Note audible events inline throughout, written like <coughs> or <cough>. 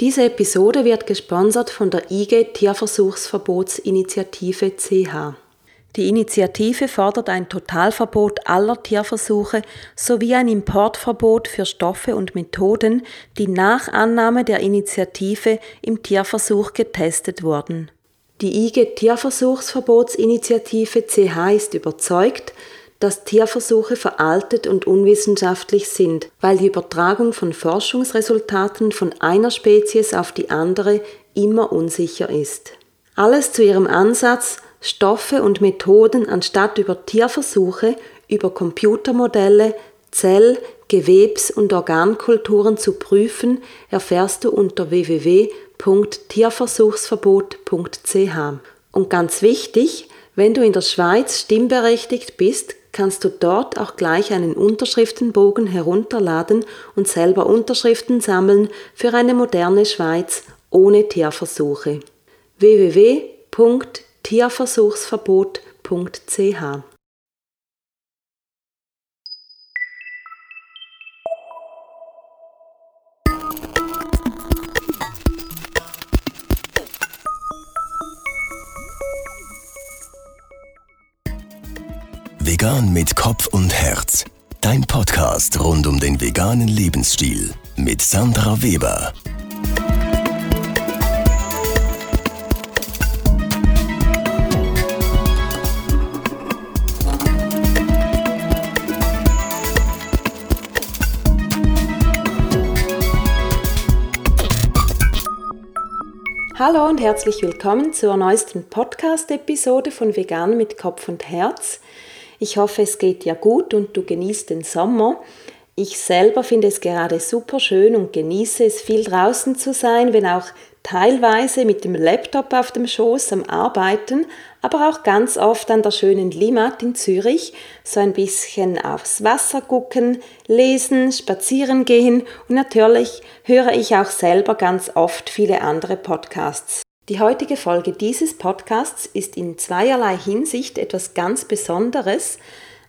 Diese Episode wird gesponsert von der IG Tierversuchsverbotsinitiative CH. Die Initiative fordert ein Totalverbot aller Tierversuche sowie ein Importverbot für Stoffe und Methoden, die nach Annahme der Initiative im Tierversuch getestet wurden. Die IG Tierversuchsverbotsinitiative CH ist überzeugt, dass Tierversuche veraltet und unwissenschaftlich sind, weil die Übertragung von Forschungsresultaten von einer Spezies auf die andere immer unsicher ist. Alles zu ihrem Ansatz, Stoffe und Methoden anstatt über Tierversuche, über Computermodelle, Zell-, Gewebs- und Organkulturen zu prüfen, erfährst du unter www.tierversuchsverbot.ch. Und ganz wichtig, wenn du in der Schweiz stimmberechtigt bist, kannst du dort auch gleich einen Unterschriftenbogen herunterladen und selber Unterschriften sammeln für eine moderne Schweiz ohne Tierversuche. www.tierversuchsverbot.ch Vegan mit Kopf und Herz. Dein Podcast rund um den veganen Lebensstil mit Sandra Weber. Hallo und herzlich willkommen zur neuesten Podcast-Episode von Vegan mit Kopf und Herz. Ich hoffe, es geht dir gut und du genießt den Sommer. Ich selber finde es gerade super schön und genieße es viel draußen zu sein, wenn auch teilweise mit dem Laptop auf dem Schoß am Arbeiten, aber auch ganz oft an der schönen Limmat in Zürich, so ein bisschen aufs Wasser gucken, lesen, spazieren gehen und natürlich höre ich auch selber ganz oft viele andere Podcasts. Die heutige Folge dieses Podcasts ist in zweierlei Hinsicht etwas ganz Besonderes.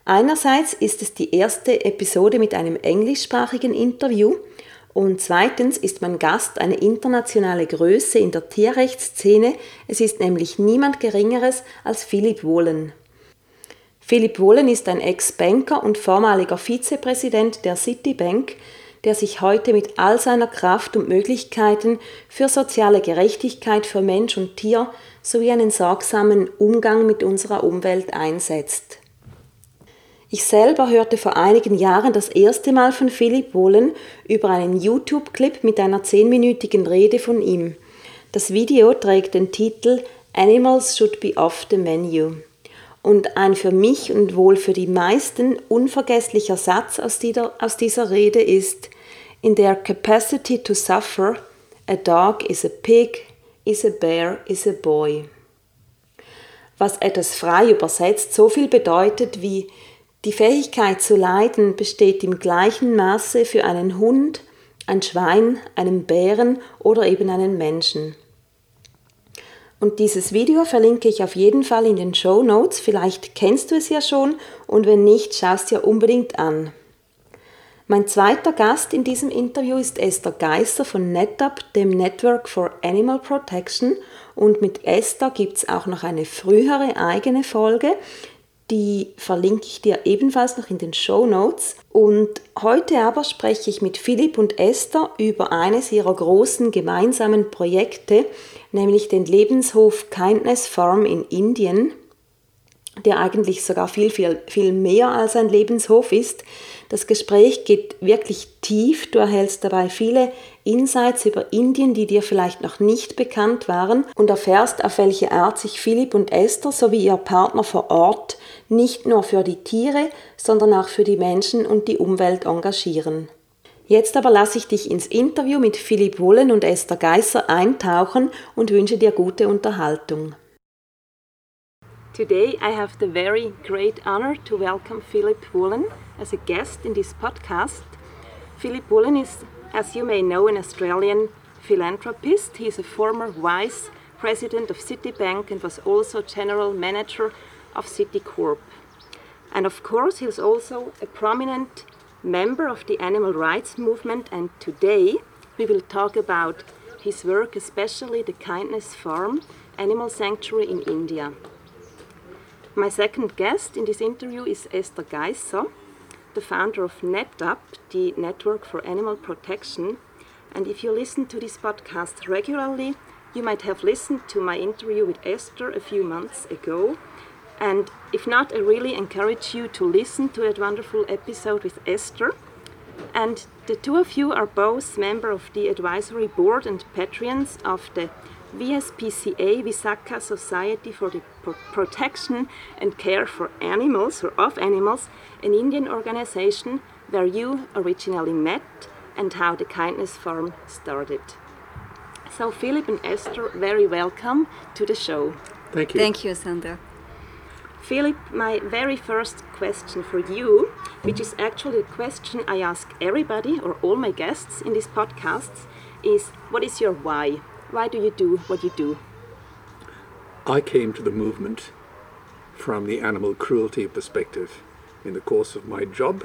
Einerseits ist es die erste Episode mit einem englischsprachigen Interview und zweitens ist mein Gast eine internationale Größe in der Tierrechtsszene. Es ist nämlich niemand Geringeres als Philipp Wohlen. Philipp Wohlen ist ein Ex-Banker und vormaliger Vizepräsident der Citibank, der sich heute mit all seiner Kraft und Möglichkeiten für soziale Gerechtigkeit für Mensch und Tier sowie einen sorgsamen Umgang mit unserer Umwelt einsetzt. Ich selber hörte vor einigen Jahren das erste Mal von Philipp Wohlen über einen YouTube-Clip mit einer zehnminütigen Rede von ihm. Das Video trägt den Titel Animals should be off the menu. Und ein für mich und wohl für die meisten unvergesslicher Satz aus dieser, aus dieser Rede ist, In their capacity to suffer, a dog is a pig, is a bear, is a boy. Was etwas frei übersetzt so viel bedeutet wie die Fähigkeit zu leiden besteht im gleichen Maße für einen Hund, ein Schwein, einen Bären oder eben einen Menschen. Und dieses Video verlinke ich auf jeden Fall in den Show Notes. Vielleicht kennst du es ja schon und wenn nicht, schau es dir unbedingt an. Mein zweiter Gast in diesem Interview ist Esther Geisser von NetUp, dem Network for Animal Protection. Und mit Esther gibt es auch noch eine frühere eigene Folge, die verlinke ich dir ebenfalls noch in den Show Notes. Und heute aber spreche ich mit Philipp und Esther über eines ihrer großen gemeinsamen Projekte, nämlich den Lebenshof Kindness Farm in Indien, der eigentlich sogar viel, viel, viel mehr als ein Lebenshof ist. Das Gespräch geht wirklich tief. Du erhältst dabei viele Insights über Indien, die dir vielleicht noch nicht bekannt waren und erfährst, auf welche Art sich Philipp und Esther sowie ihr Partner vor Ort nicht nur für die Tiere, sondern auch für die Menschen und die Umwelt engagieren. Jetzt aber lasse ich dich ins Interview mit Philipp Wollen und Esther Geisser eintauchen und wünsche dir gute Unterhaltung. Today I have the very great honor to welcome Philip Woolen as a guest in this podcast. Philip Wollen is, as you may know, an Australian philanthropist. He is a former vice president of Citibank and was also general manager of Citicorp. And of course, he was also a prominent member of the animal rights movement. And today we will talk about his work, especially the Kindness Farm animal sanctuary in India. My second guest in this interview is Esther Geisser, the founder of NetAP, the Network for Animal Protection. And if you listen to this podcast regularly, you might have listened to my interview with Esther a few months ago. And if not, I really encourage you to listen to that wonderful episode with Esther. And the two of you are both member of the advisory board and patrons of the VSPCA Visakha Society for the Protection and Care for Animals or of Animals, an Indian organization where you originally met and how the Kindness Farm started. So Philip and Esther, very welcome to the show. Thank you. Thank you, Sandra. Philip, my very first question for you, which is actually a question I ask everybody or all my guests in these podcasts, is what is your why? Why do you do what you do? I came to the movement from the animal cruelty perspective. In the course of my job,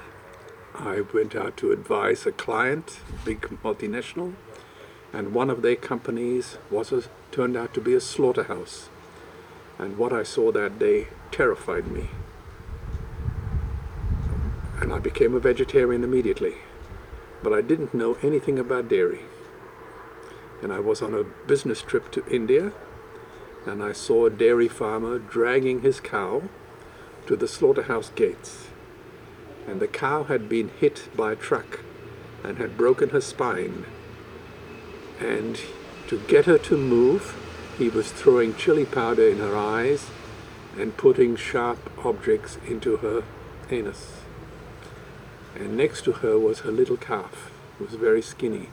I went out to advise a client, big multinational, and one of their companies was a, turned out to be a slaughterhouse. And what I saw that day terrified me. And I became a vegetarian immediately. But I didn't know anything about dairy and I was on a business trip to India and I saw a dairy farmer dragging his cow to the slaughterhouse gates. And the cow had been hit by a truck and had broken her spine. And to get her to move, he was throwing chili powder in her eyes and putting sharp objects into her anus. And next to her was her little calf, who was very skinny.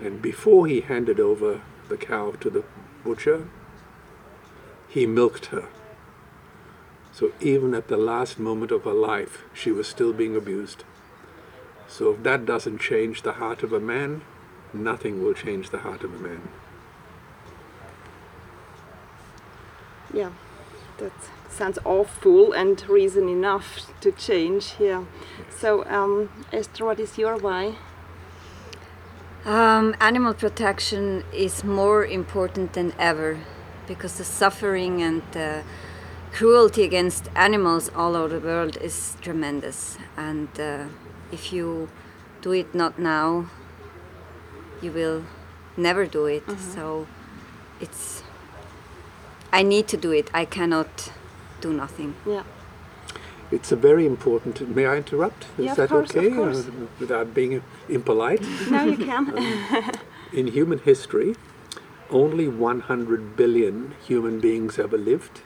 And before he handed over the cow to the butcher, he milked her. So even at the last moment of her life, she was still being abused. So if that doesn't change the heart of a man, nothing will change the heart of a man. Yeah, that sounds awful and reason enough to change. Yeah. So, um, Esther, what is your why? Um, animal protection is more important than ever because the suffering and the cruelty against animals all over the world is tremendous. And uh, if you do it not now, you will never do it. Mm -hmm. So it's. I need to do it. I cannot do nothing. Yeah. It's a very important. May I interrupt? Is yeah, that course, okay? Uh, without being impolite? No, you can. <laughs> um, in human history, only 100 billion human beings ever lived.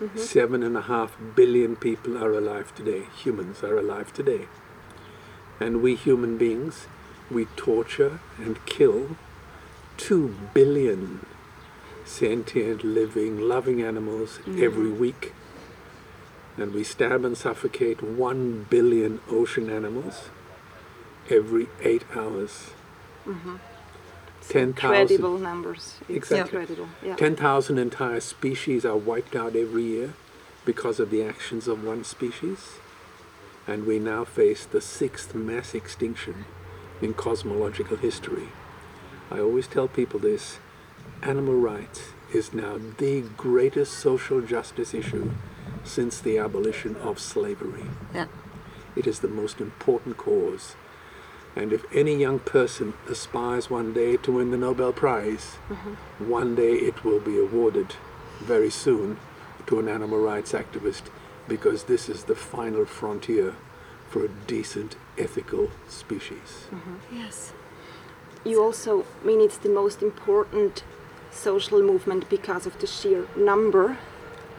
Mm-hmm. Seven and a half billion people are alive today. Humans are alive today. And we human beings, we torture and kill two billion sentient, living, loving animals mm-hmm. every week and we stab and suffocate one billion ocean animals every eight hours. Mm-hmm. Ten thousand incredible numbers. exactly. Incredible. Yeah. Ten thousand entire species are wiped out every year because of the actions of one species, and we now face the sixth mass extinction in cosmological history. I always tell people this: animal rights is now the greatest social justice issue since the abolition of slavery. Yeah. It is the most important cause. And if any young person aspires one day to win the Nobel Prize, mm-hmm. one day it will be awarded very soon to an animal rights activist because this is the final frontier for a decent, ethical species. Mm-hmm. Yes. You also mean it's the most important social movement because of the sheer number?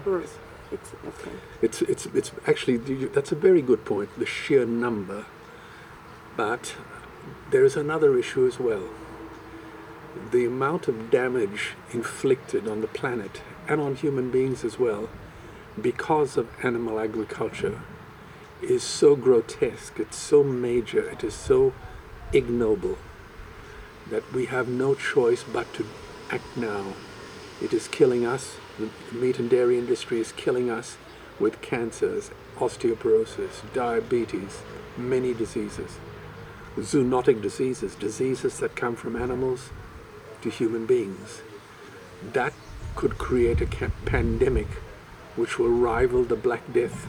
Or it's okay. It's it's it's actually that's a very good point. The sheer number, but there is another issue as well. The amount of damage inflicted on the planet and on human beings as well, because of animal agriculture, is so grotesque. It's so major. It is so ignoble that we have no choice but to act now. It is killing us the meat and dairy industry is killing us with cancers, osteoporosis, diabetes, many diseases. zoonotic diseases, diseases that come from animals to human beings. That could create a pandemic which will rival the Black Death,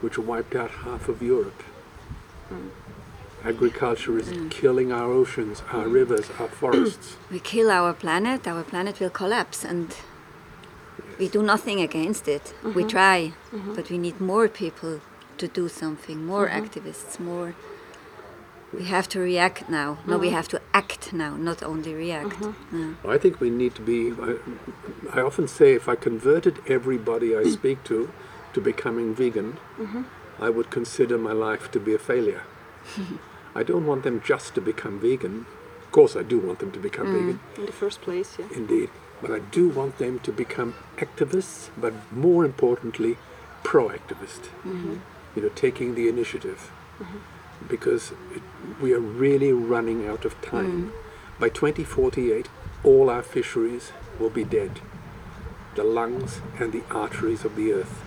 which wiped out half of Europe. Agriculture is mm. killing our oceans, our rivers, our forests. <clears throat> We kill our planet, our planet will collapse, and we do nothing against it. We uh-huh. try, uh-huh. but we need more people to do something, more uh-huh. activists, more. We have to react now. No, we have to act now, not only react. No. I think we need to be. I, I often say if I converted everybody I <clears throat> speak to to becoming vegan, mm-hmm. I would consider my life to be a failure. <laughs> I don't want them just to become vegan. Of course, I do want them to become mm. vegan, In the first place, yeah. indeed. But I do want them to become activists, but more importantly, proactivists. Mm-hmm. You know, taking the initiative. Mm-hmm. Because it, we are really running out of time. Mm. By 2048, all our fisheries will be dead. The lungs and the arteries of the earth.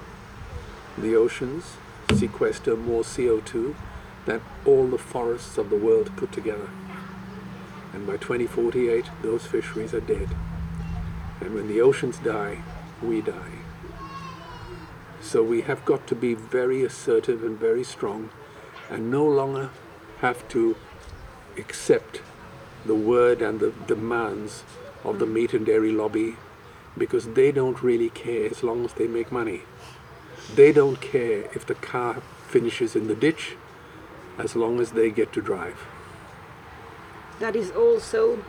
The oceans sequester more CO2 than all the forests of the world put together. And by 2048, those fisheries are dead. And when the oceans die, we die. So we have got to be very assertive and very strong and no longer have to accept the word and the demands of the meat and dairy lobby because they don't really care as long as they make money. They don't care if the car finishes in the ditch as long as they get to drive. That is also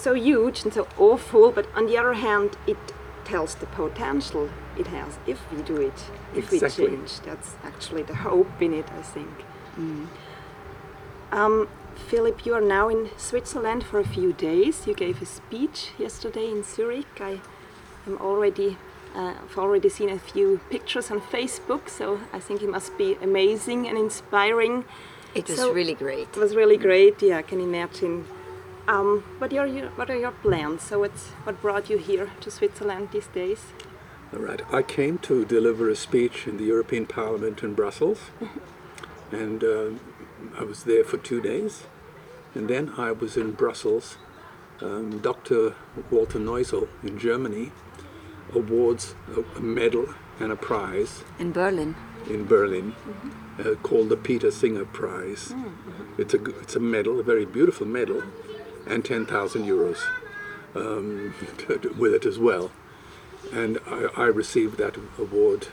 so huge and so awful, but on the other hand, it tells the potential it has if we do it, if Exactly. we change. That's actually the hope in it, I think. Um, Philip, you are now in Switzerland for a few days. You gave a speech yesterday in Zurich. I am already, uh, I've already seen a few pictures on Facebook, so I think it must be amazing and inspiring. It was So- really great. It was really great. Yeah, I can imagine. Um, what are your What are your plans? So, what's what brought you here to Switzerland these days? All right. I came to deliver a speech in the European Parliament in Brussels, <laughs> and uh, I was there for two days. And then I was in Brussels. Um, Dr. Walter Neussel in Germany awards a, a medal and a prize In Berlin. in Berlin uh, called the Peter Singer Prize. It's a g- it's a medal, a very beautiful medal, and ten thousand euros um, <laughs> with it as well. And I, I received that award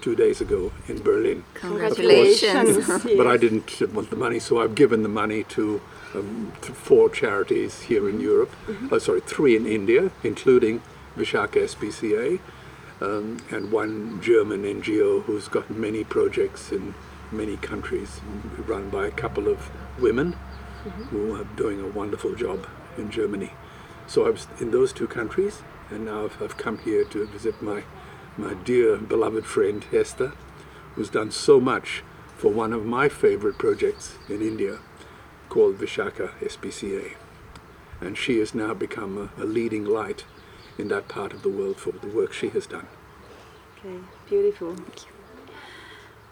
two days ago in Berlin. Congratulations. But I didn't want the money, so I've given the money to, um, to four charities here in Europe. Oh, sorry, three in India, including Visakha SPCA, um, and one German NGO who's got many projects in many countries, run by a couple of women who are doing a wonderful job in Germany. So I was in those two countries, and now I've, I've come here to visit my, my dear beloved friend Esther, who's done so much for one of my favorite projects in India called Visakha SPCA. And she has now become a, a leading light in that part of the world for the work she has done. Okay, beautiful.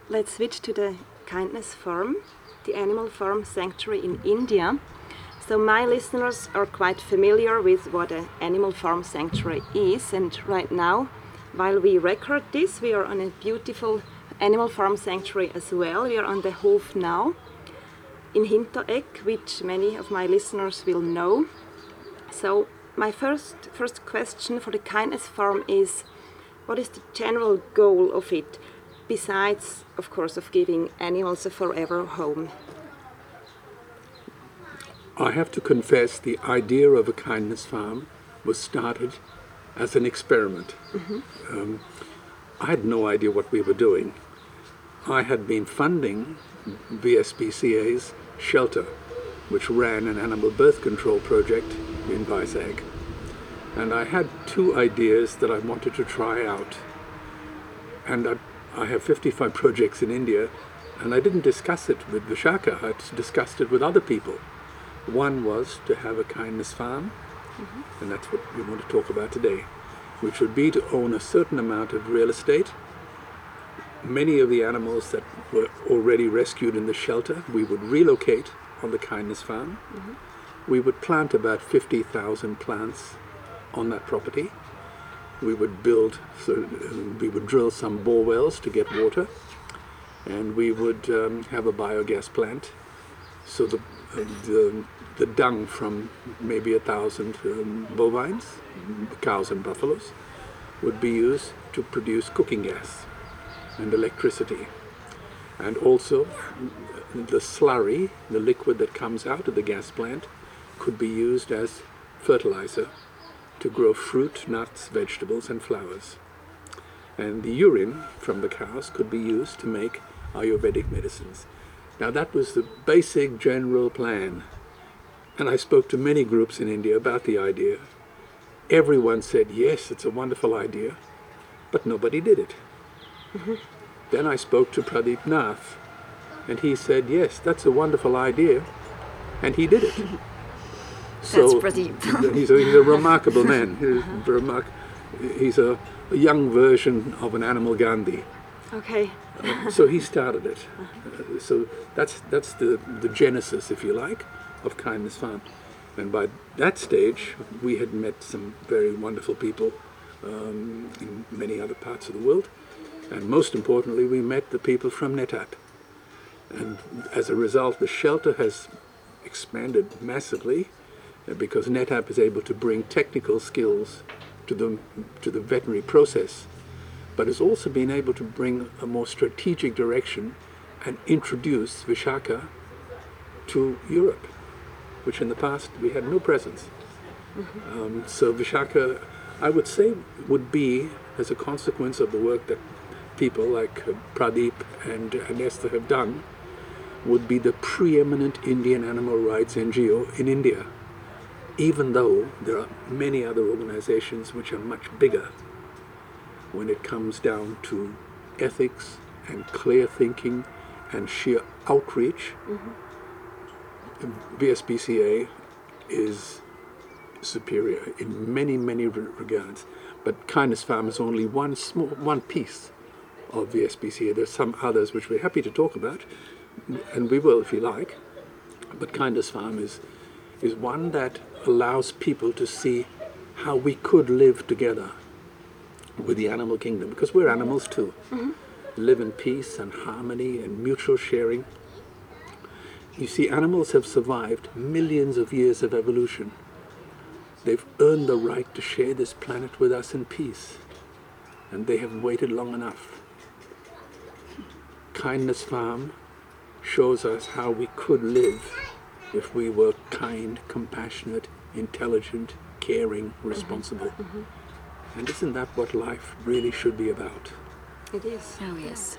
Let's switch to the kindness farm, the animal farm sanctuary in India. So my listeners are quite familiar with what an animal farm sanctuary is, and right now, while we record this, we are on a beautiful animal farm sanctuary as well. We are on the Hof Narr in Hinteregg, which many of my listeners will know. So my first first question for the kindness farm is what is the general goal of it besides of course of giving animals a forever home I have to confess, the idea of a kindness farm was started as an experiment. Um, I had no idea what we were doing. I had been funding VSPCA's shelter, which ran an animal birth control project in Vizag. And I had two ideas that I wanted to try out. And I, I have 55 projects in India, and I didn't discuss it with Visakha, I discussed it with other people. One was to have a kindness farm, mm-hmm. and that's what we want to talk about today, which would be to own a certain amount of real estate, many of the animals that were already rescued in the shelter, we would relocate on the Kindness Farm. Mm-hmm. We would plant about 50,000 plants on that property. We would build, so we would drill some bore wells to get water, and we would um, have a biogas plant. So the, uh, the, the dung from maybe a thousand um, bovines, cows and buffaloes, would be used to produce cooking gas and electricity. And also, the slurry, the liquid that comes out of the gas plant, could be used as fertilizer to grow fruit, nuts, vegetables, and flowers. And the urine from the cows could be used to make Ayurvedic medicines. Now, that was the basic general plan. And I spoke to many groups in India about the idea. Everyone said, yes, it's a wonderful idea, but nobody did it. Mm-hmm. Then I spoke to Pradeep Nath, and he said, yes, that's a wonderful idea, and he did it. <laughs> That's Pradeep. <laughs> he's, a, he's a remarkable man. He's, remark, he's a, a young version of an animal Gandhi. Okay. Uh, so he started it. <laughs> Uh, so that's that's the, the genesis, if you like, of Kindness Farm. And by that stage, we had met some very wonderful people um, in many other parts of the world. And most importantly, we met the people from NetAP. And as a result, the shelter has expanded massively because NetAP is able to bring technical skills to the, to the veterinary process, but has also been able to bring a more strategic direction and introduce Visakha to Europe, which in the past we had no presence. Um, so Visakha, I would say, would be, as a consequence of the work that people like uh, Pradeep and Anesta have done, would be the preeminent Indian animal rights NGO in India, even though there are many other organizations which are much bigger when it comes down to ethics and clear thinking and sheer outreach. Mm-hmm. VSPCA is superior in many, many regards. But Kindness Farm is only one small, one piece of VSPCA. There's some others which we're happy to talk about, and we will if you like. But Kindness Farm is is one that allows people to see how we could live together with the animal kingdom, because we're animals too. Mm-hmm. Live in peace and harmony and mutual sharing. You see, animals have survived millions of years of evolution. They've earned the right to share this planet with us in peace, and they have waited long enough. Kindness Farm shows us how we could live if we were kind, compassionate, intelligent, caring, responsible. And isn't that what life really should be about? It is. Oh, yes.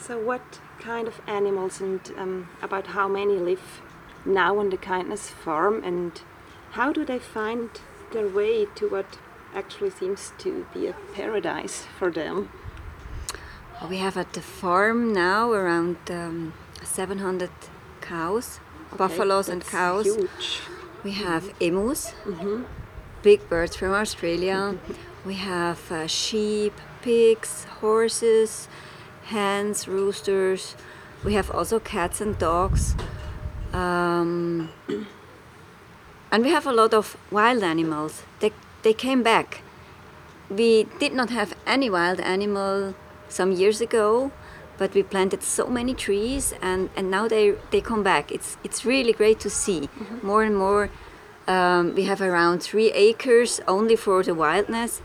So, what kind of animals and um, about how many live now on the Kindness Farm, and how do they find their way to what actually seems to be a paradise for them? We have at the farm now around um, 700 cows, buffaloes and cows. Huge. We have emus, big birds from Australia. we have uh, sheep, pigs, horses, hens, roosters. We have also cats and dogs. Um, and we have a lot of wild animals. They, they came back. We did not have any wild animal some years ago, but we planted so many trees and, and now they, they come back. It's, it's really great to see. More and more, um, we have around three acres only for the wildness.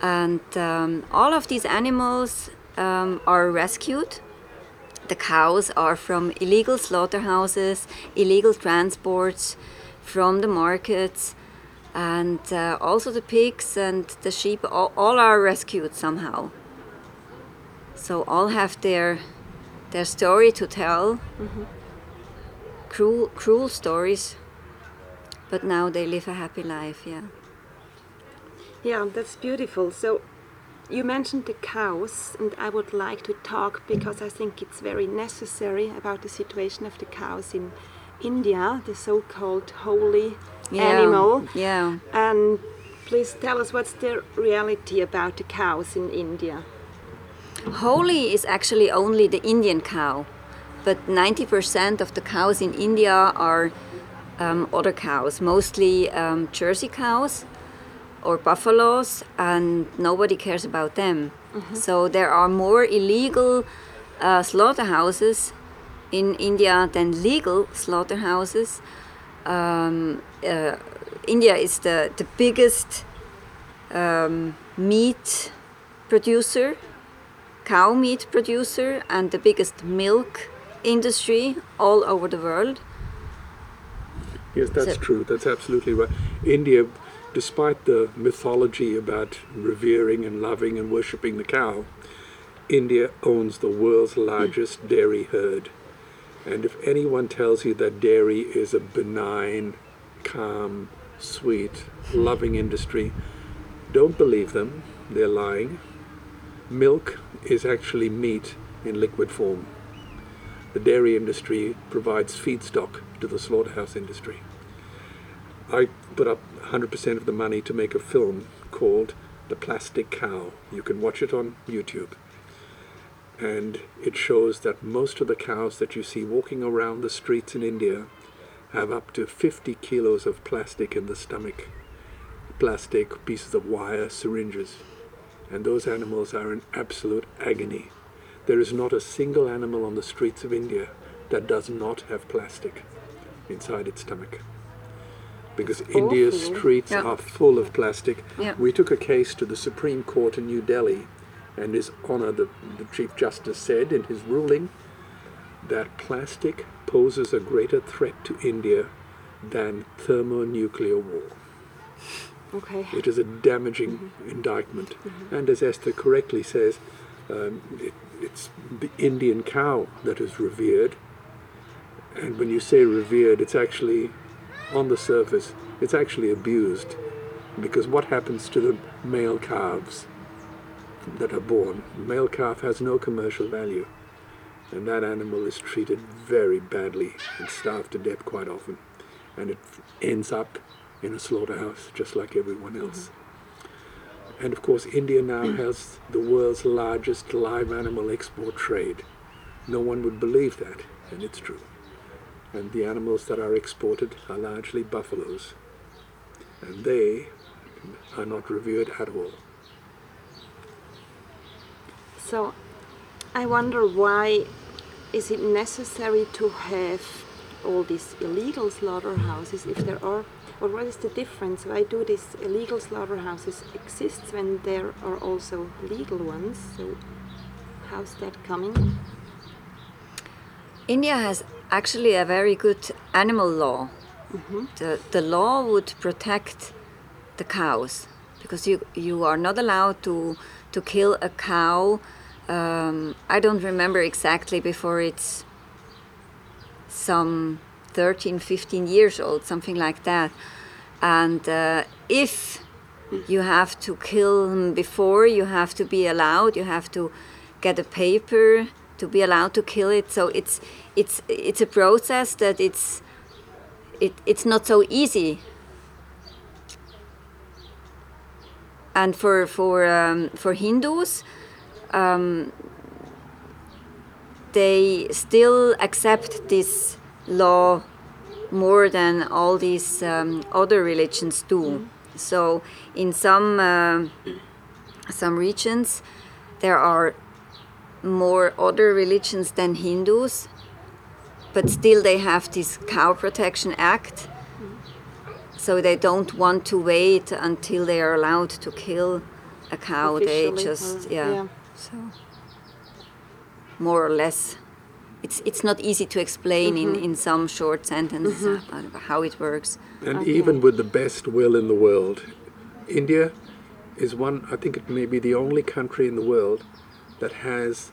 And um, all of these animals um, are rescued. The cows are from illegal slaughterhouses, illegal transports from the markets, and uh, also the pigs and the sheep, all, all are rescued somehow. So all have their their story to tell. Mm-hmm. Cruel, cruel stories, but now they live a happy life. Yeah. Yeah, that's beautiful. So, you mentioned the cows, and I would like to talk because I think it's very necessary about the situation of the cows in India, the so called holy Yeah, animal. Yeah. And please tell us what's the reality about the cows in India? Holy is actually only the Indian cow, but 90% of the cows in India are um, other cows, mostly um, Jersey cows or buffaloes, and nobody cares about them. So there are more illegal uh, slaughterhouses in India than legal slaughterhouses. Um, uh, India is the, the biggest um, meat producer, cow meat producer, and the biggest milk industry all over the world. Yes, that's So- true. That's absolutely right. India, despite the mythology about revering and loving and worshipping the cow, India owns the world's largest dairy herd. And if anyone tells you that dairy is a benign, calm, sweet, loving industry, don't believe them. They're lying. Milk is actually meat in liquid form. The dairy industry provides feedstock to the slaughterhouse industry. I put up 100% of the money to make a film called The Plastic Cow. You can watch it on YouTube. And it shows that most of the cows that you see walking around the streets in India have up to 50 kilos of plastic in the stomach. Plastic, pieces of wire, syringes. And those animals are in absolute agony. There is not a single animal on the streets of India that does not have plastic inside its stomach. Because India's streets Yeah. are full of plastic. Yeah. We took a case to the Supreme Court in New Delhi, and His Honor the, the Chief Justice said in his ruling that plastic poses a greater threat to India than thermonuclear war. Okay. It is a damaging indictment. And as Esther correctly says, um, it, it's the Indian cow that is revered. And when you say revered, it's actually, on the surface, it's actually abused. Because what happens to the male calves that are born? The male calf has no commercial value. And that animal is treated very badly and starved to death quite often. And it ends up in a slaughterhouse just like everyone else. And of course, India now hmm. has the world's largest live animal export trade. No one would believe that, and it's true. And the animals that are exported are largely buffaloes. And they are not revered at all. So I wonder why is it necessary to have all these illegal slaughterhouses if there are or what is the difference? Why do these illegal slaughterhouses exist when there are also legal ones? So how's that coming? India has actually a very good animal law. The, the law would protect the cows because you, you are not allowed to, to kill a cow. Um, I don't remember exactly before it's some 13, 15 years old, something like that. And uh, if you have to kill before, you have to be allowed, you have to get a paper to be allowed to kill it. So it's, it's, it's a process that it's, it, it's not so easy. And for, for, um, for Hindus, um, they still accept this law more than all these um, other religions do. So in some uh, some regions, there are more other religions than Hindus, but still they have this Cow Protection Act. So they don't want to wait until they are allowed to kill a cow. They just or- yeah. yeah. So more or less. It's, it's not easy to explain in, in some short sentence uh, how it works. And even with the best will in the world, India is one, I think it may be the only country in the world that has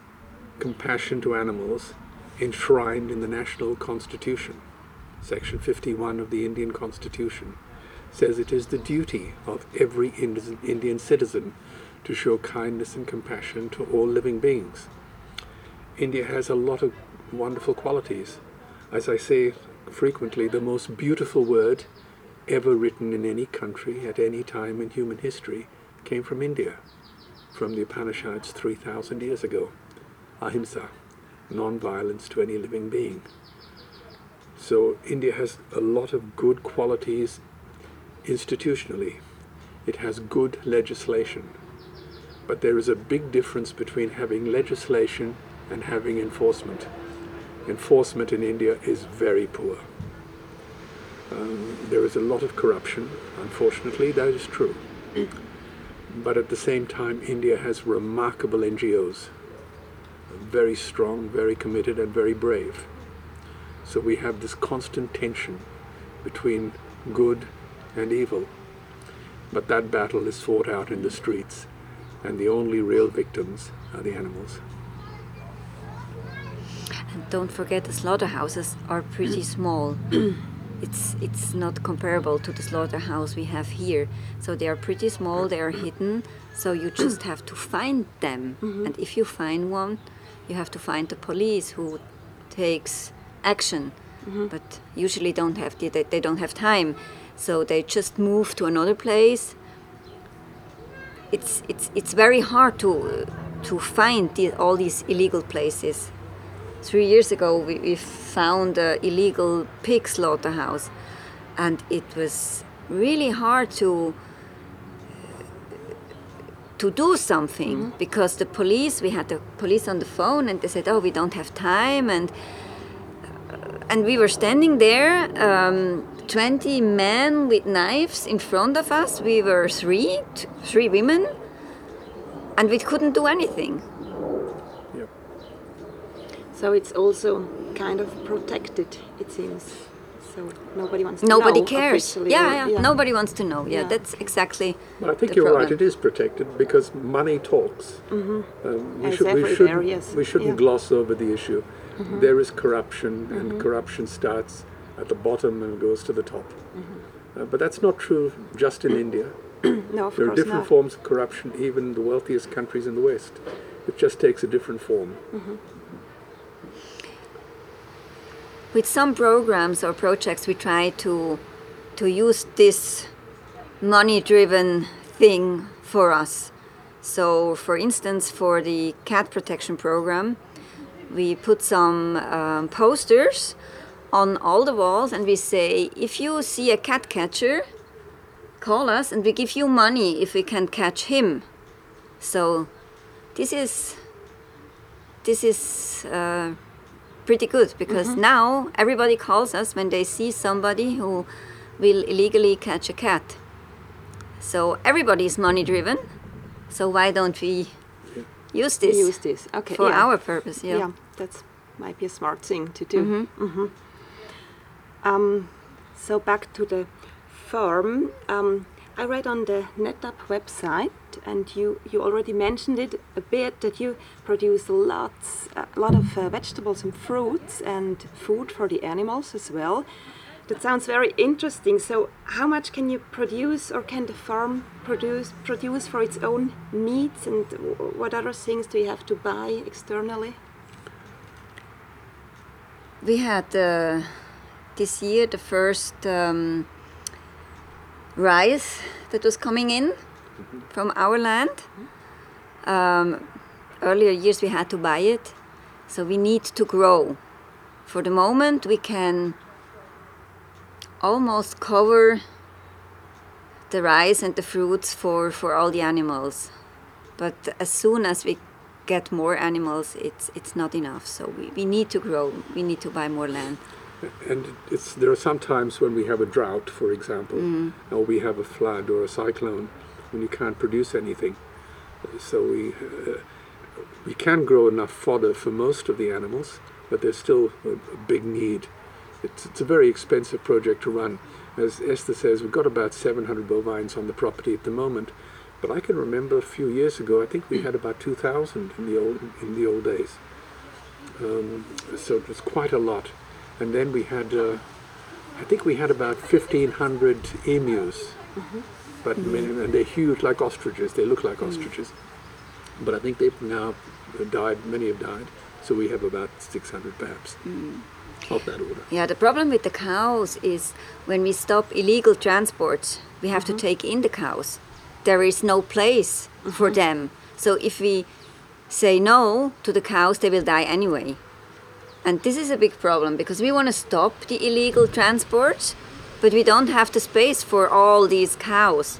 compassion to animals enshrined in the national constitution. Section 51 of the Indian constitution says it is the duty of every Indian Indian citizen to show kindness and compassion to all living beings. India has a lot of wonderful qualities. As I say frequently, the most beautiful word ever written in any country at any time in human history came from India. from the Upanishads 3,000 years ago. Ahimsa, non-violence to any living being. So India has a lot of good qualities institutionally. It has good legislation. But there is a big difference between having legislation and having enforcement. Enforcement in India is very poor. Um, there is a lot of corruption, unfortunately, that is true. But at the same time, India has remarkable NGOs, very strong, very committed, and very brave. So we have this constant tension between good and evil. But that battle is fought out in the streets, and the only real victims are the animals. And don't forget the slaughterhouses are pretty <clears throat> small. it's it's not comparable to the slaughterhouse we have here. So they are pretty small, they are hidden, so you <clears throat> just have to find them. Mm-hmm. And if you find one, you have to find the police who takes action. Mm-hmm. But usually don't have the, they, they don't have time. So they just move to another place. It's it's it's very hard to to find the, all these illegal places three years ago we, we found an illegal pig slaughterhouse and it was really hard to to do something because the police we had the police on the phone and they said oh we don't have time and and we were standing there um, 20 men with knives in front of us we were three t- three women and we couldn't do anything. So it's also kind of protected, it seems. So nobody wants to nobody know cares officially, yeah, yeah nobody wants to know yeah, Yeah. that's exactly Well, I think the you're problem. right. It is protected because money talks. Mm-hmm. Um, we, As should, we, everywhere, shouldn't, yes. we shouldn't Yeah. gloss over the issue. Mm-hmm. There is corruption, and mm-hmm. corruption starts at the bottom and goes to the top. Uh, but that's not true just in India. <coughs> No, of course. There are different not. forms of corruption, even in the wealthiest countries in the West. It just takes a different form. With some programs or projects we try to to use this money driven thing for us. So for instance for the cat protection program we put some um, posters on all the walls and we say if you see a cat catcher call us and we give you money if we can catch him. So this is this is uh, pretty good because now everybody calls us when they see somebody who will illegally catch a cat. So everybody is money driven. So why don't we use this Use this. Okay. for yeah. our purpose? Yeah. yeah, that's might be a smart thing to do. Mhm. Um, so back to the farm. Um, I read on the NetAP website, and you, you already mentioned it a bit that you produce lots a lot of uh, vegetables and fruits and food for the animals as well. That sounds very interesting. So, how much can you produce, or can the farm produce produce for its own needs, and what other things do you have to buy externally? We had uh, this year the first um, rice that was coming in from our land. Um, earlier years we had to buy it, so we need to grow. For the moment, we can almost cover the rice and the fruits for, for all the animals. But as soon as we get more animals, it's, it's not enough. So we, we need to grow, we need to buy more land. And it's, there are some times when we have a drought, for example, or we have a flood or a cyclone, when you can't produce anything. So we, uh, we can grow enough fodder for most of the animals, but there's still a, a big need. It's, it's a very expensive project to run. As Esther says, we've got about 700 bovines on the property at the moment, but I can remember a few years ago, I think we had about 2,000 in the old, in the old days. Um, so it was quite a lot. And then we had, uh, I think we had about 1,500 emus. But many, and mm. they're huge, like ostriches. They look like mm. ostriches. But I think they've now died. Many have died. So we have about 600 perhaps mm. of that order. Yeah, the problem with the cows is when we stop illegal transports, we have to mm-hmm. take in the cows. There is no place for mm-hmm. them. So if we say no to the cows, they will die anyway. And this is a big problem because we want to stop the illegal transport, but we don't have the space for all these cows.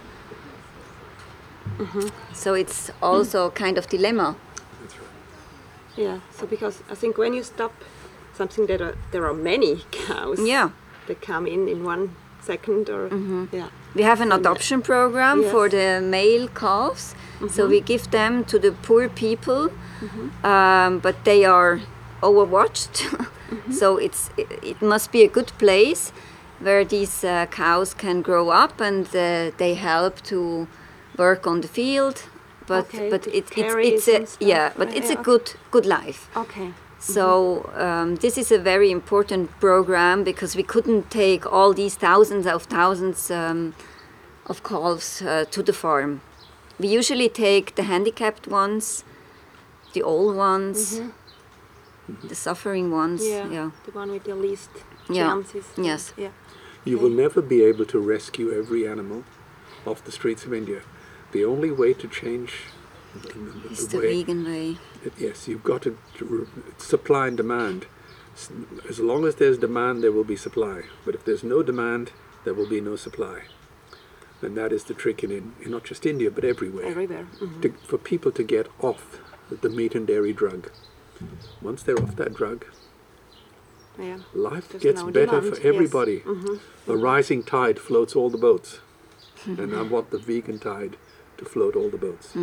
Mm-hmm. So it's also mm. kind of dilemma. Right. Yeah. So because I think when you stop something that are, there are many <laughs> cows. Yeah. That come in in one second or mm-hmm. yeah. We have an uh, adoption program for the male calves, so mm-hmm. we give them to the poor people, um, but they are overwatched. <laughs> so it's it, it must be a good place where these uh, cows can grow up and uh, they help to work on the field. But Okay, but it, it's it's a yeah, but it's a good good life. Okay. So um, this is a very important program because we couldn't take all these thousands of thousands um, of calves uh, to the farm. We usually take the handicapped ones, the old ones, the suffering ones. Yeah. yeah. The one with the least chances. Yeah. Yes. Yeah. You will never be able to rescue every animal off the streets of India. The only way to change the, the- It's the way, vegan way. yes, you've got to, supply and demand. As long as there's demand, there will be supply. But if there's no demand, there will be no supply. And that is the trick in, in, not just India, but everywhere. Everywhere. Mhm. to, for people to get off the meat and dairy drug. Once they're off that drug, Yeah. life There's gets no better demand, for yes. everybody. A rising tide floats all the boats. <laughs> and I want the vegan tide to float all the boats.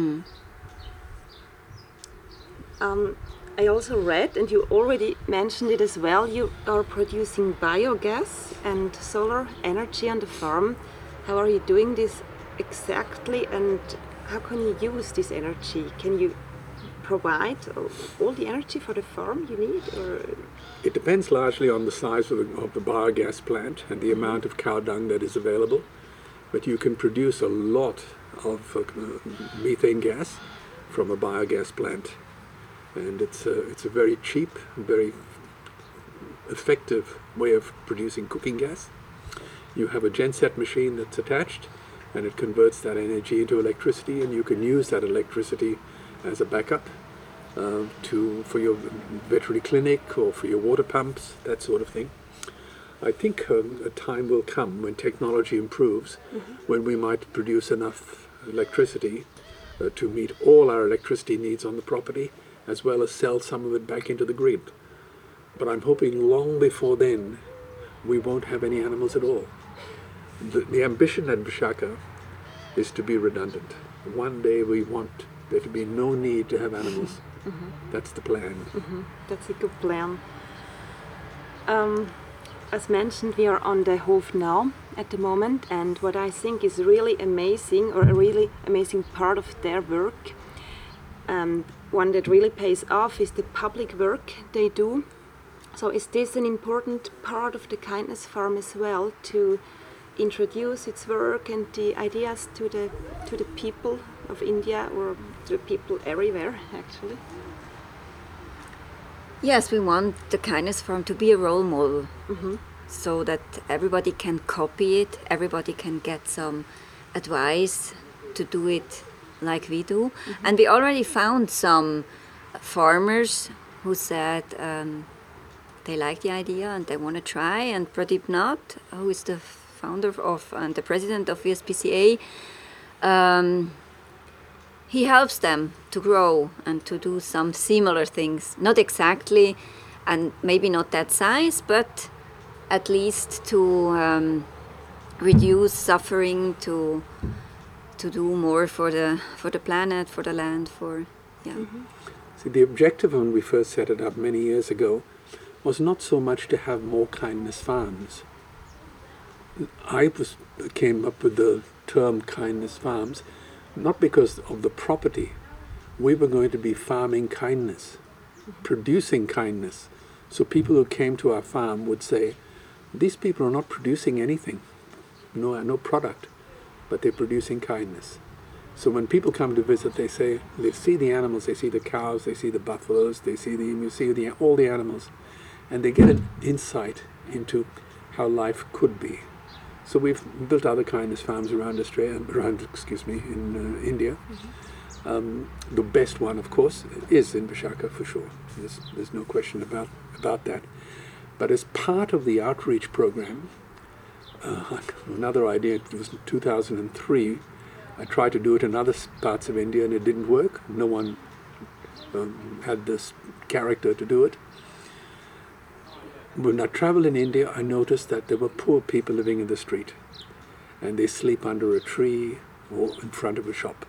Um, I also read, and you already mentioned it as well, you are producing biogas and solar energy on the farm. How are you doing this exactly, and how can you use this energy? Can you provide all- the energy for the farm you need? Or It depends largely on the size of the, of the biogas plant and the amount of cow dung that is available. But you can produce a lot of uh, methane gas from a biogas plant. And it's a, it's a very cheap, very effective way of producing cooking gas. You have a genset machine that's attached and it converts that energy into electricity and you can use that electricity as a backup uh, to for your veterinary clinic or for your water pumps, that sort of thing. I think um, a time will come when technology improves, when we might produce enough electricity uh, to meet all our electricity needs on the property, as well as sell some of it back into the grid. But I'm hoping long before then, we won't have any animals at all. The, the ambition at Visakha is to be redundant. One day we want there to be no need to have animals. That's the plan. That's a good plan. Um, as mentioned, we are on the Hof now at the moment, and what I think is really amazing, or a really amazing part of their work, um, one that really pays off, is the public work they do. So, is this an important part of the Kindness Farm as well to introduce its work and the ideas to the to the people of India or the people everywhere, actually? Yes, we want the kindness farm to be a role model so that everybody can copy it, everybody can get some advice to do it like we do. And we already found some farmers who said um, they like the idea and they want to try. And Pradeep Nath, who is the founder of and the president of VSPCA, um, he helps them to grow and to do some similar things. Not exactly, and maybe not that size, but at least to um, reduce suffering, to to do more for the for the planet, for the land, for yeah. See, the objective when we first set it up many years ago was not so much to have more kindness farms. I was, came up with the term kindness farms not because of the property. We were going to be farming kindness, producing kindness. So people who came to our farm would say, these people are not producing anything, no, no product, but they're producing kindness. So when people come to visit, they say they see the animals, they see the cows, they see the buffaloes, they see the you see the, all the animals, and they get an insight into how life could be. So we've built other kindness farms around Australia, around excuse me, in uh, India, Um, the best one, of course, is in Visakha for sure. There's, there's no question about, about that. But as part of the outreach program, uh, <laughs> another idea, it was 2003, I tried to do it in other parts of India and it didn't work. No one um, had this character to do it. When I traveled in India, I noticed that there were poor people living in the street and they sleep under a tree or in front of a shop.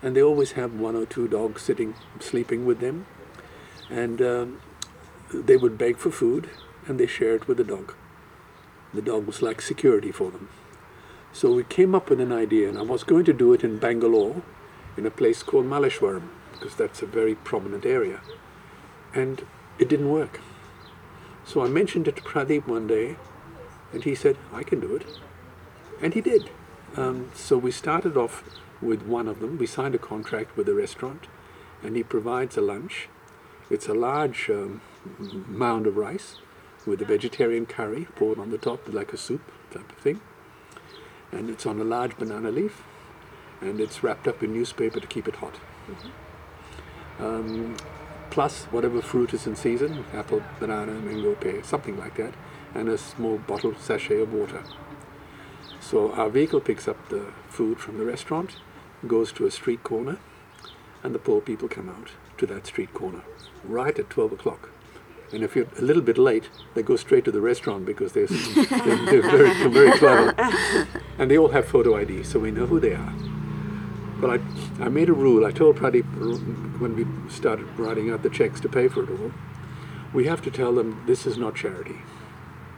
And they always have one or two dogs sitting, sleeping with them. And um, they would beg for food and they share it with the dog. The dog was like security for them. So we came up with an idea, and I was going to do it in Bangalore, in a place called Malleshwaram, because that's a very prominent area. And it didn't work. So I mentioned it to Pradeep one day, and he said, I can do it. And he did. Um, so we started off with one of them. We signed a contract with a restaurant, and he provides a lunch. It's a large um, mound of rice with a vegetarian curry poured on the top like a soup type of thing. And it's on a large banana leaf, and it's wrapped up in newspaper to keep it hot. Um, plus whatever fruit is in season, apple, banana, mango, pear, something like that, and a small bottle sachet of water. So our vehicle picks up the food from the restaurant, goes to a street corner, and the poor people come out to that street corner right at 12 o'clock. And if you're a little bit late, they go straight to the restaurant because they're, they're, <laughs> they're very, very clever. And they all have photo ID, so we know who they are. But I, I made a rule. I told Pradeep when we started writing out the checks to pay for it all, we have to tell them this is not charity.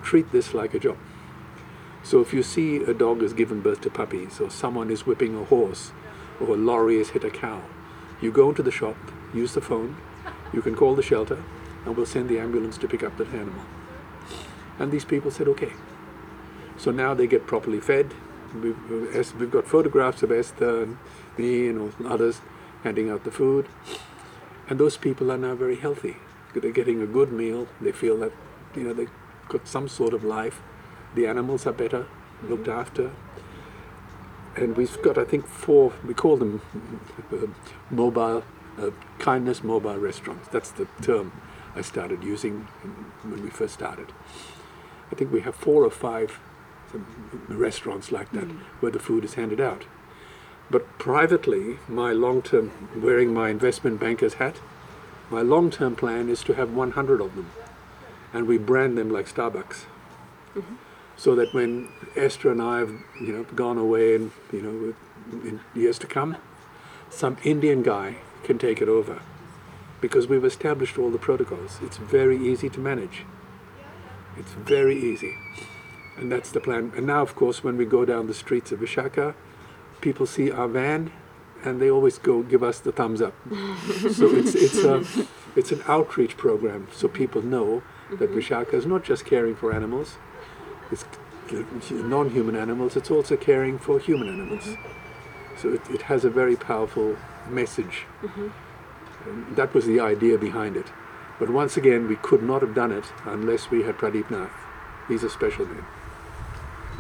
Treat this like a job. So if you see a dog has given birth to puppies, or someone is whipping a horse, or a lorry has hit a cow, you go into the shop, use the phone, you can call the shelter, and we'll send the ambulance to pick up that animal. And these people said, okay. So now they get properly fed. We've, we've got photographs of Esther me and <laughs> others handing out the food. And those people are now very healthy. They're getting a good meal. They feel that, you know, they've got some sort of life. The animals are better looked after. And we've got, I think, four, we call them uh, mobile, uh, kindness mobile restaurants. That's the term I started using when we first started. I think we have four or five restaurants like that where the food is handed out. But privately, my long term, wearing my investment banker's hat, my long term plan is to have 100 of them. And we brand them like Starbucks. Mm-hmm. So that when Esther and I have, you know, gone away and, you know, in years to come, some Indian guy can take it over because we've established all the protocols. It's very easy to manage. It's very easy. And that's the plan. And now, of course, when we go down the streets of Visakha, people see our van and they always go give us the thumbs up. <laughs> so it's, it's, a, it's an outreach program so people know that mm-hmm. Visakha is not just caring for animals, it's non human animals, it's also caring for human animals. Mm-hmm. So it, it has a very powerful message. And that was the idea behind it. But once again, we could not have done it unless we had Pradeep Nath. He's a special man.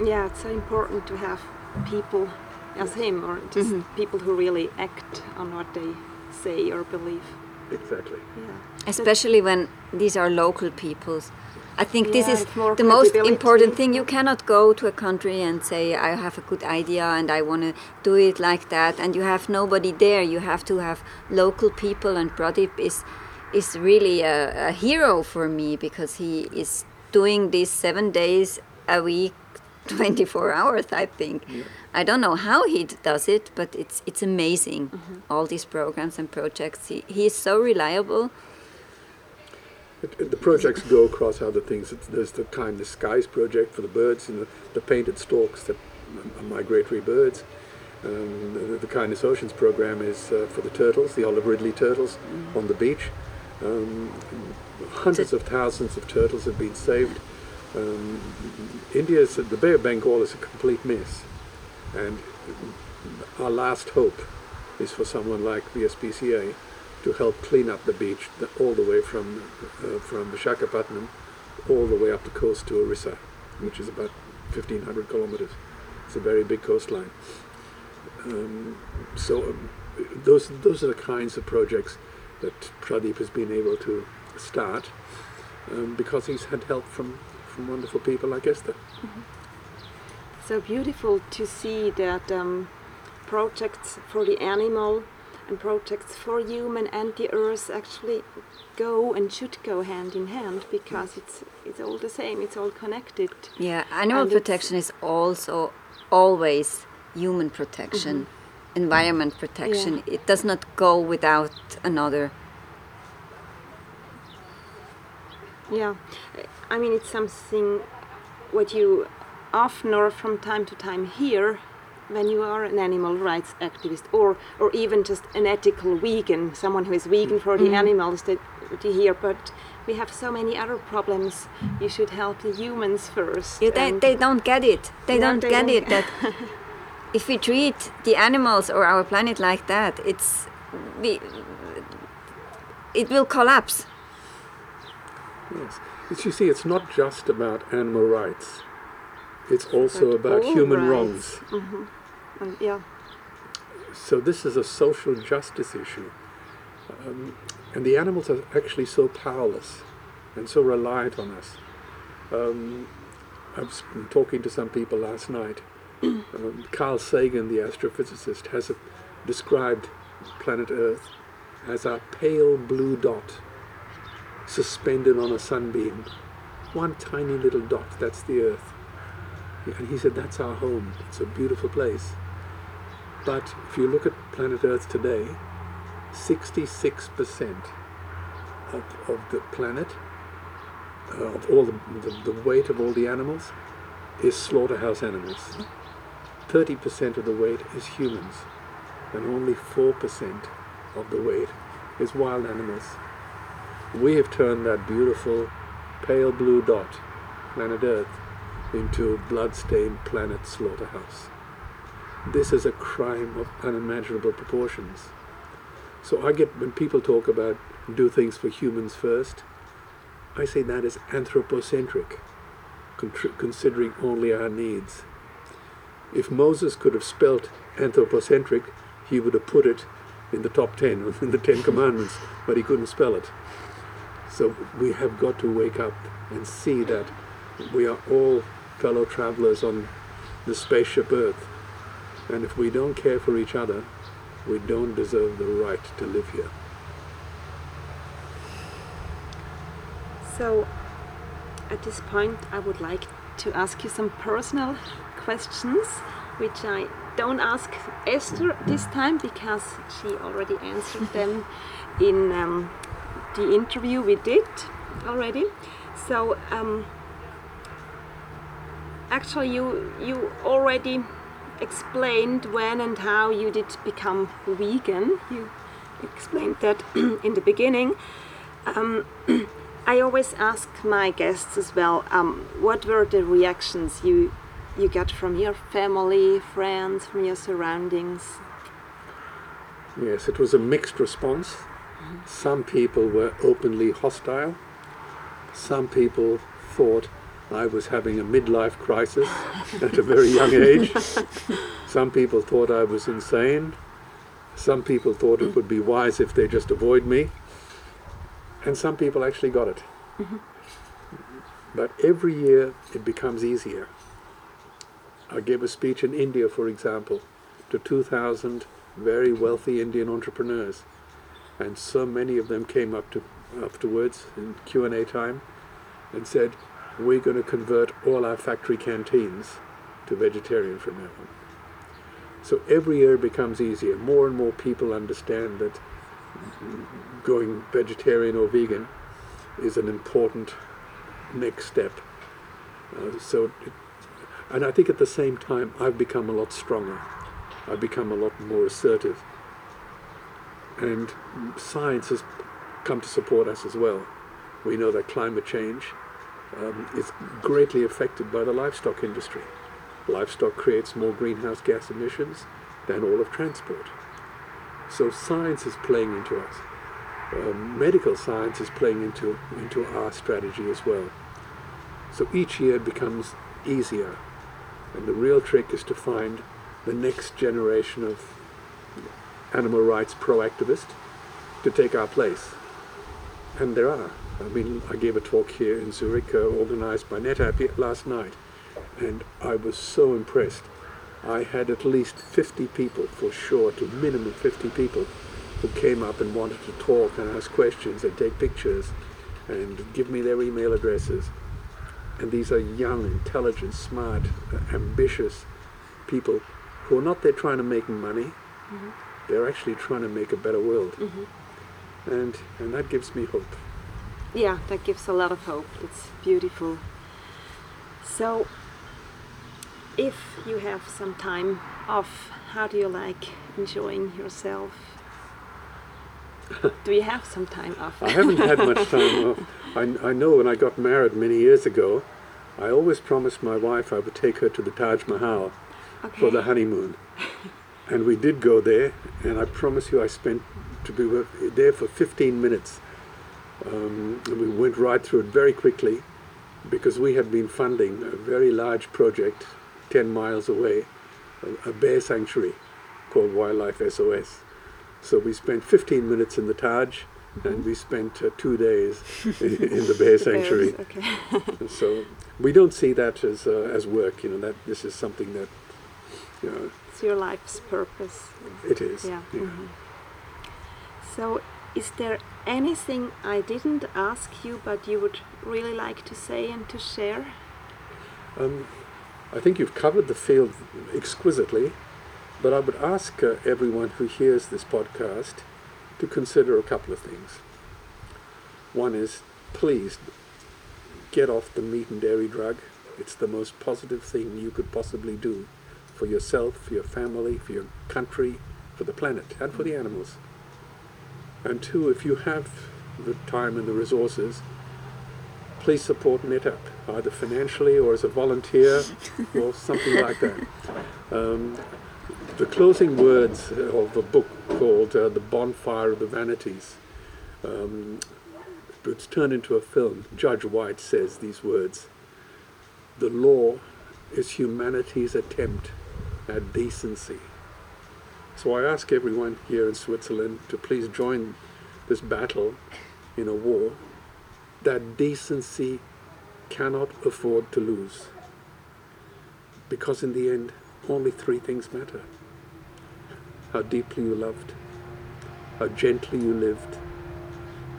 Yeah, it's so important to have people as him, or just mm-hmm. people who really act on what they say or believe. Exactly. Yeah. especially when these are local peoples. I think this is the most important thing. You cannot go to a country and say, I have a good idea and I want to do it like that, and you have nobody there. You have to have local people, and Pradeep is, is really a, a hero for me because he is doing this seven days a week, 24 <laughs> hours, I think. I don't know how he does it, but it's, it's amazing, all these programs and projects. He, he is so reliable. It- it- The projects go across other things. It's, there's the Kindness Skies project for the birds, and know, the painted storks that are migratory birds. Um, the, the Kindness Oceans program is uh, for the turtles, the Olive Ridley turtles on the beach. Um, hundreds of thousands of turtles have been saved. Um, India's the Bay of Bengal is a complete mess, and our last hope is for someone like the SPCA to help clean up the beach all the way from uh, from Visakhapatnam all the way up the coast to Orissa, which is about 1,500 kilometers. It's a very big coastline. Um, so um, those those are the kinds of projects that Pradeep has been able to start um, because he's had help from, from wonderful people like Esther. So beautiful to see that um, projects for the animal and projects for human and the earth actually go and should go hand in hand because it's it's all the same it's all connected Yeah, animal And protection is also always human protection, environment protection. Yeah. It does not go without another. yeah i mean it's something what you often or from time to time hear when you are an animal rights activist or or even just an ethical vegan someone who is vegan for the mm-hmm. animals that you hear but we have so many other problems you should help the humans first Yeah, they, they don't get it. They Yeah, don't they get don't it that <laughs> if we treat the animals or our planet like that, it's we, it will collapse. Yes. You see, it's not just about animal rights. It's also But about human rights. wrongs. and yeah So this is a social justice issue. Um, and the animals are actually so powerless and so reliant on us. Um, I was talking to some people last night. <clears throat> Um, Carl Sagan, the astrophysicist, has a, described planet Earth as a pale blue dot suspended on a sunbeam. One tiny little dot, that's the Earth. And he said, that's our home. It's a beautiful place. But if you look at planet Earth today, 66% of, of the planet, uh, of all the, the, the weight of all the animals, is slaughterhouse animals. 30% of the weight is humans, and only 4% of the weight is wild animals. We have turned that beautiful pale blue dot, planet Earth, into a blood-stained planet slaughterhouse. This is a crime of unimaginable proportions. So I get, when people talk about do things for humans first, I say that is anthropocentric, considering only our needs. If Moses could have spelt anthropocentric, he would have put it in the top 10, <laughs> in the Ten Commandments, but he couldn't spell it. So we have got to wake up and see that we are all fellow travelers on the spaceship Earth. And if we don't care for each other, we don't deserve the right to live here. So, at this point, I would like to ask you some personal questions, which I don't ask Esther this time because she already answered them in um, the interview we did already. So, um, actually, you you already explained when and how you did become vegan. You explained that <clears throat> in the beginning. Um, <clears throat> I always ask my guests as well, um, what were the reactions you you got from your family, friends, from your surroundings? Yes, it was a mixed response. Some people were openly hostile. Some people thought I was having a midlife crisis <laughs> at a very young age. Some people thought I was insane. Some people thought it would be wise if they just avoid me. And some people actually got it. But every year it becomes easier. I gave a speech in India, for example, to 2,000 very wealthy Indian entrepreneurs, and so many of them came up to afterwards in Q&A time and said, "We're going to convert all our factory canteens to vegetarian from now on." So every year becomes easier. More and more people understand that going vegetarian or vegan is an important next step. Uh, so, it, and I think at the same time, I've become a lot stronger. I've become a lot more assertive. And science has come to support us as well. We know that climate change um, is greatly affected by the livestock industry. Livestock creates more greenhouse gas emissions than all of transport. So science is playing into us. Um, medical science is playing into, into our strategy as well. So each year becomes easier. And the real trick is to find the next generation of animal rights pro-activists to take our place. And there are. I mean, I gave a talk here in Zurich, uh, organized by NetAP last night, and I was so impressed. I had at least 50 people, for sure, to minimum 50 people, who came up and wanted to talk and ask questions and take pictures and give me their email addresses. And these are young, intelligent, smart, uh, ambitious people who are not there trying to make money. They're actually trying to make a better world. Mm-hmm. And, and that gives me hope. Yeah, that gives a lot of hope. It's beautiful. So, if you have some time off, how do you like enjoying yourself? <laughs> do you have some time off? I haven't had much <laughs> time off. I, I know when I got married many years ago, I always promised my wife I would take her to the Taj Mahal for the honeymoon. <laughs> And we did go there, and I promise you I spent to be there for 15 minutes. Um, and we went right through it very quickly because we had been funding a very large project 10 miles away, a, a bear sanctuary called Wildlife SOS. So we spent 15 minutes in the Taj, and we spent uh, two days <laughs> in, in the bear The bears, sanctuary. Okay. So we don't see that as uh, as work. You know that this is something that you know it's your life's purpose. it is. Yeah. mhm. So, is there anything I didn't ask you but you would really like to say and to share? Um, I think you've covered the field exquisitely, but I would ask uh, everyone who hears this podcast to consider a couple of things. One is, please get off the meat and dairy drug. It's the most positive thing you could possibly do for yourself, for your family, for your country, for the planet, and for the animals. And two, if you have the time and the resources, please support NetAP, either financially or as a volunteer <laughs> or something like that. Um, the closing words of a book called uh, The Bonfire of the Vanities, um, it's turned into a film. Judge White says these words The law is humanity's attempt at decency. So I ask everyone here in Switzerland to please join this battle in a war that decency cannot afford to lose. Because in the end, only three things matter how deeply you loved, how gently you lived,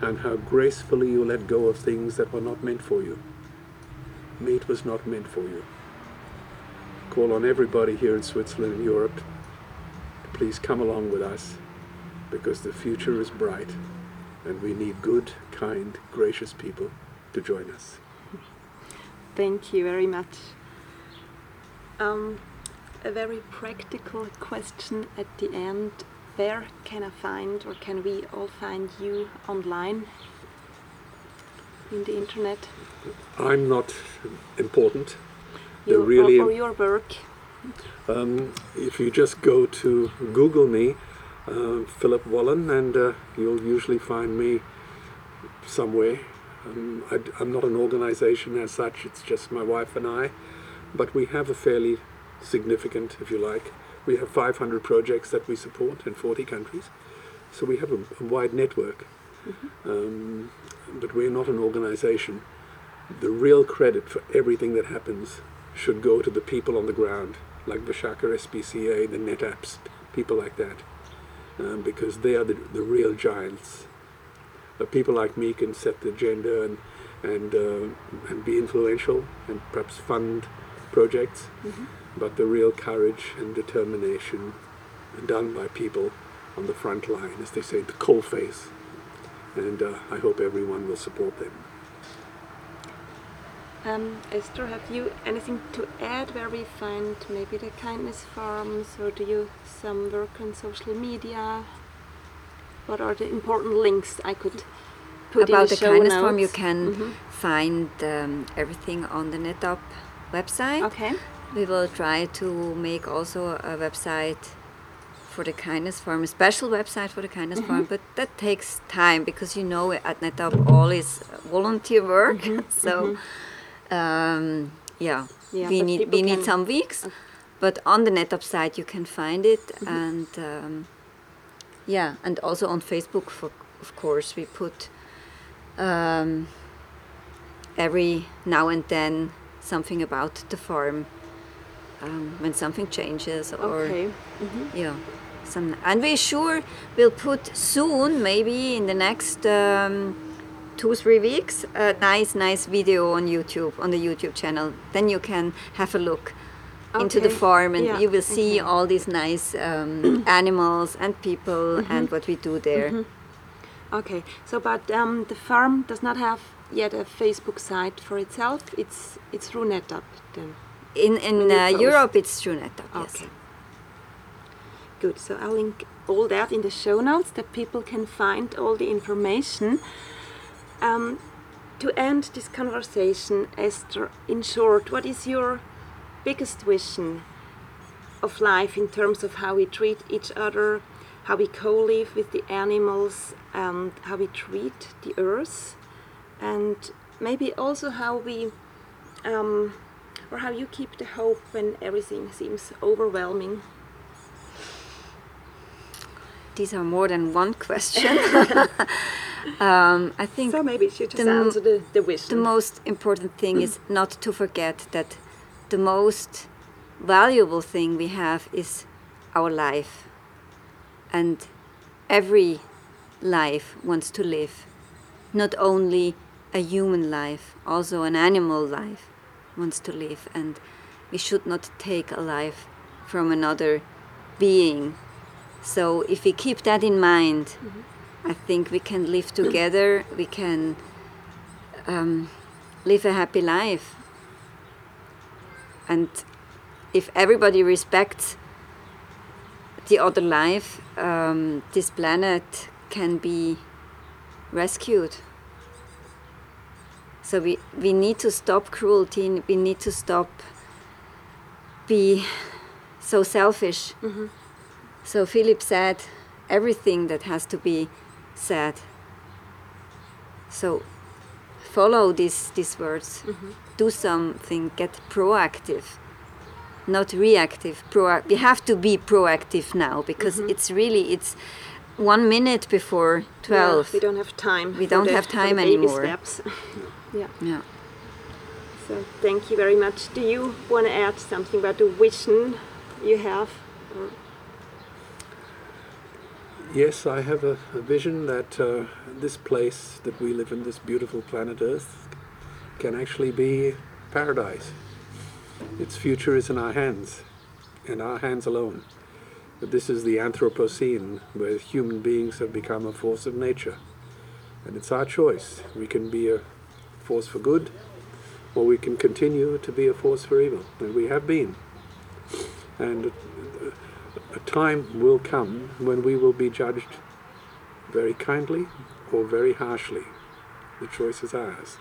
and how gracefully you let go of things that were not meant for you. Meat was not meant for you. Call on everybody here in Switzerland and Europe to please come along with us because the future is bright and we need good, kind, gracious people to join us. Thank you very much. Um, a very practical question at the end. Where can I find, or can we all find you online in the internet? I'm not important. The Your, really, or, your work? um, if you just go to Google me, uh, Philip Wollen, and uh, you'll usually find me somewhere. Um, I, am not an organization as such, it's just my wife and I, but we have a fairly significant, if you like, we have 500 projects that we support in 40 countries, so we have a, a wide network. Um, but we're not an organization. The real credit for everything that happens should go to the people on the ground, like Visakha SPCA, the NetAPs, people like that, um, because they are the, the real giants. Uh, people like me can set the agenda and and uh, and be influential and perhaps fund projects, but the real courage and determination done by people on the front line, as they say, the coal face. And uh, I hope everyone will support them. Um, Esther, have you anything to add where we find maybe the kindness farms, or do you some work on social media? What are the important links I could put in About the, the kindness form, you notes? can Mhm. find um, everything on the NetAP website. Okay. We will try to make also a website for the kindness farm, a special website for the kindness Mm-hmm. farm, but that takes time because you know at NetAP all is volunteer work. <laughs> so um, yeah. Yeah, we need we need some weeks, but on the NetAP site you can find it, and um, yeah, and also on Facebook, for, of course, we put um, every now and then something about the farm um, when something changes or Okay. yeah some and we sure we'll put soon maybe in the next um, two three weeks a nice nice video on youtube on the youtube channel then you can have a look into the farm and Yeah, you will see all these nice um, <clears throat> animals and people Mm-hmm. and what we do there Okay. So, but um, the farm does not have yet a Facebook site for itself. It's it's through NetAP then. in in uh, europe it's true NetAP, yes Okay. Good. So I'll link all that in the show notes that people can find all the information. Um, to end this conversation, Esther, in short, what is your biggest vision of life in terms of how we treat each other, how we co-live with the animals, and how we treat the earth, and maybe also how we, um, or how you keep the hope when everything seems overwhelming? These are more than one question <laughs> um, i think So maybe should just the answer the, the wish. the most important thing is <clears throat> not to forget that the most valuable thing we have is our life. And every life wants to live. Not only a human life, also an animal life wants to live. And we should not take a life from another being. So if we keep that in mind, I think we can live together, we can um, live a happy life. And if everybody respects the other life, um, this planet can be rescued. So we, we need to stop cruelty, we need to stop be so selfish. So Philip said everything that has to be said. So follow these these words. Mm-hmm. Do something. Get proactive, not reactive. Pro. We have to be proactive now because mm-hmm. it's really it's one minute before twelve. we don't have time. We don't the- have time anymore. Steps. <laughs> yeah. yeah. So thank you very much. Do you want to add something about the vision you have? Or- Yes, I have a, a vision that uh, this place that we live in, this beautiful planet Earth, can actually be paradise. Its future is in our hands, in our hands alone. But this is the Anthropocene, where human beings have become a force of nature. And it's our choice. We can be a force for good, or we can continue to be a force for evil. And we have been. And a time will come when we will be judged very kindly or very harshly. The choice is ours.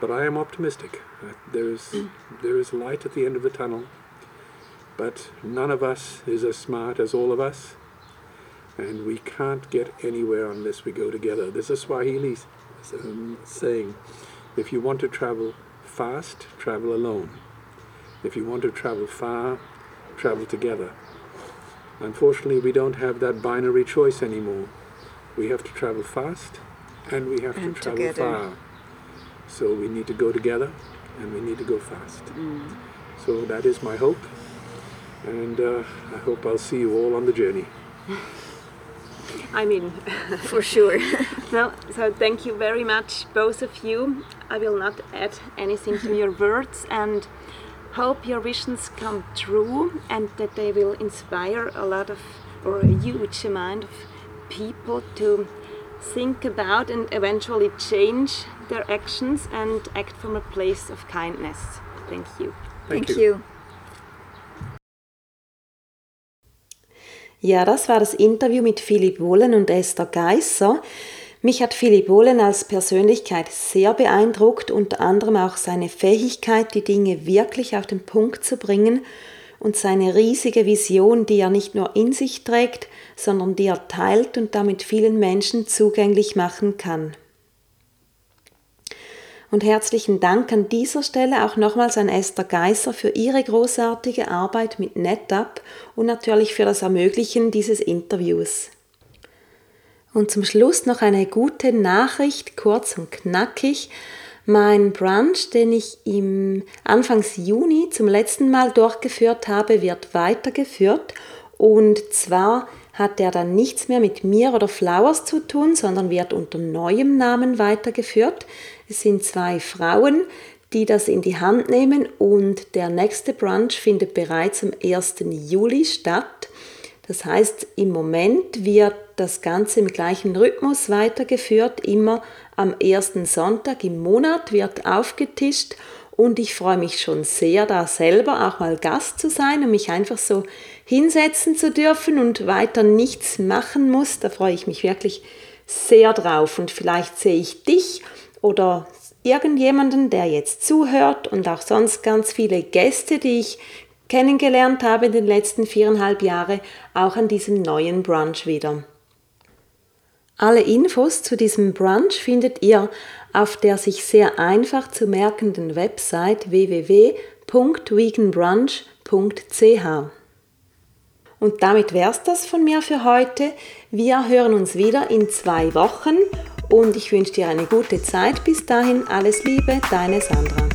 But I am optimistic. Uh, There is, there is light at the end of the tunnel, but none of us is as smart as all of us, and we can't get anywhere unless we go together. There's a Swahili um, saying, if you want to travel fast, travel alone. If you want to travel far, travel together. Unfortunately, we don't have that binary choice anymore. We have to travel fast and we have And to travel together. far. So we need to go together and we need to go fast. So that is my hope. And uh, I hope I'll see you all on the journey. <laughs> I mean, <laughs> For sure. <laughs> no, so thank you very much, both of you. I will not add anything to your words and hope your visions come true and that they will inspire a lot of, or a huge amount of people to think about and eventually change their actions and act from a place of kindness. Thank you. Thank, Thank you. Ja, das war das Interview mit Philip Wollen und Esther Geisser. Mich hat Philipp Wohlen als Persönlichkeit sehr beeindruckt, unter anderem auch seine Fähigkeit, die Dinge wirklich auf den Punkt zu bringen und seine riesige Vision, die er nicht nur in sich trägt, sondern die er teilt und damit vielen Menschen zugänglich machen kann. Und herzlichen Dank an dieser Stelle auch nochmals an Esther Geisser für ihre großartige Arbeit mit NetApp und natürlich für das Ermöglichen dieses Interviews. Und zum Schluss noch eine gute Nachricht, kurz und knackig. Mein Brunch, den ich im Anfangs Juni zum letzten Mal durchgeführt habe, wird weitergeführt. Und zwar hat er dann nichts mehr mit mir oder Flowers zu tun, sondern wird unter neuem Namen weitergeführt. Es sind zwei Frauen, die das in die Hand nehmen und der nächste Brunch findet bereits am 1. Juli statt. Das heißt, im Moment wird das Ganze im gleichen Rhythmus weitergeführt. Immer am ersten Sonntag im Monat wird aufgetischt und ich freue mich schon sehr, da selber auch mal Gast zu sein und mich einfach so hinsetzen zu dürfen und weiter nichts machen muss. Da freue ich mich wirklich sehr drauf und vielleicht sehe ich dich oder irgendjemanden, der jetzt zuhört und auch sonst ganz viele Gäste, die ich kennengelernt habe in den letzten viereinhalb Jahren, auch an diesem neuen Brunch wieder. Alle Infos zu diesem Brunch findet ihr auf der sich sehr einfach zu merkenden Website www.veganbrunch.ch. Und damit wär's das von mir für heute. Wir hören uns wieder in zwei Wochen und ich wünsche dir eine gute Zeit. Bis dahin alles Liebe, deine Sandra.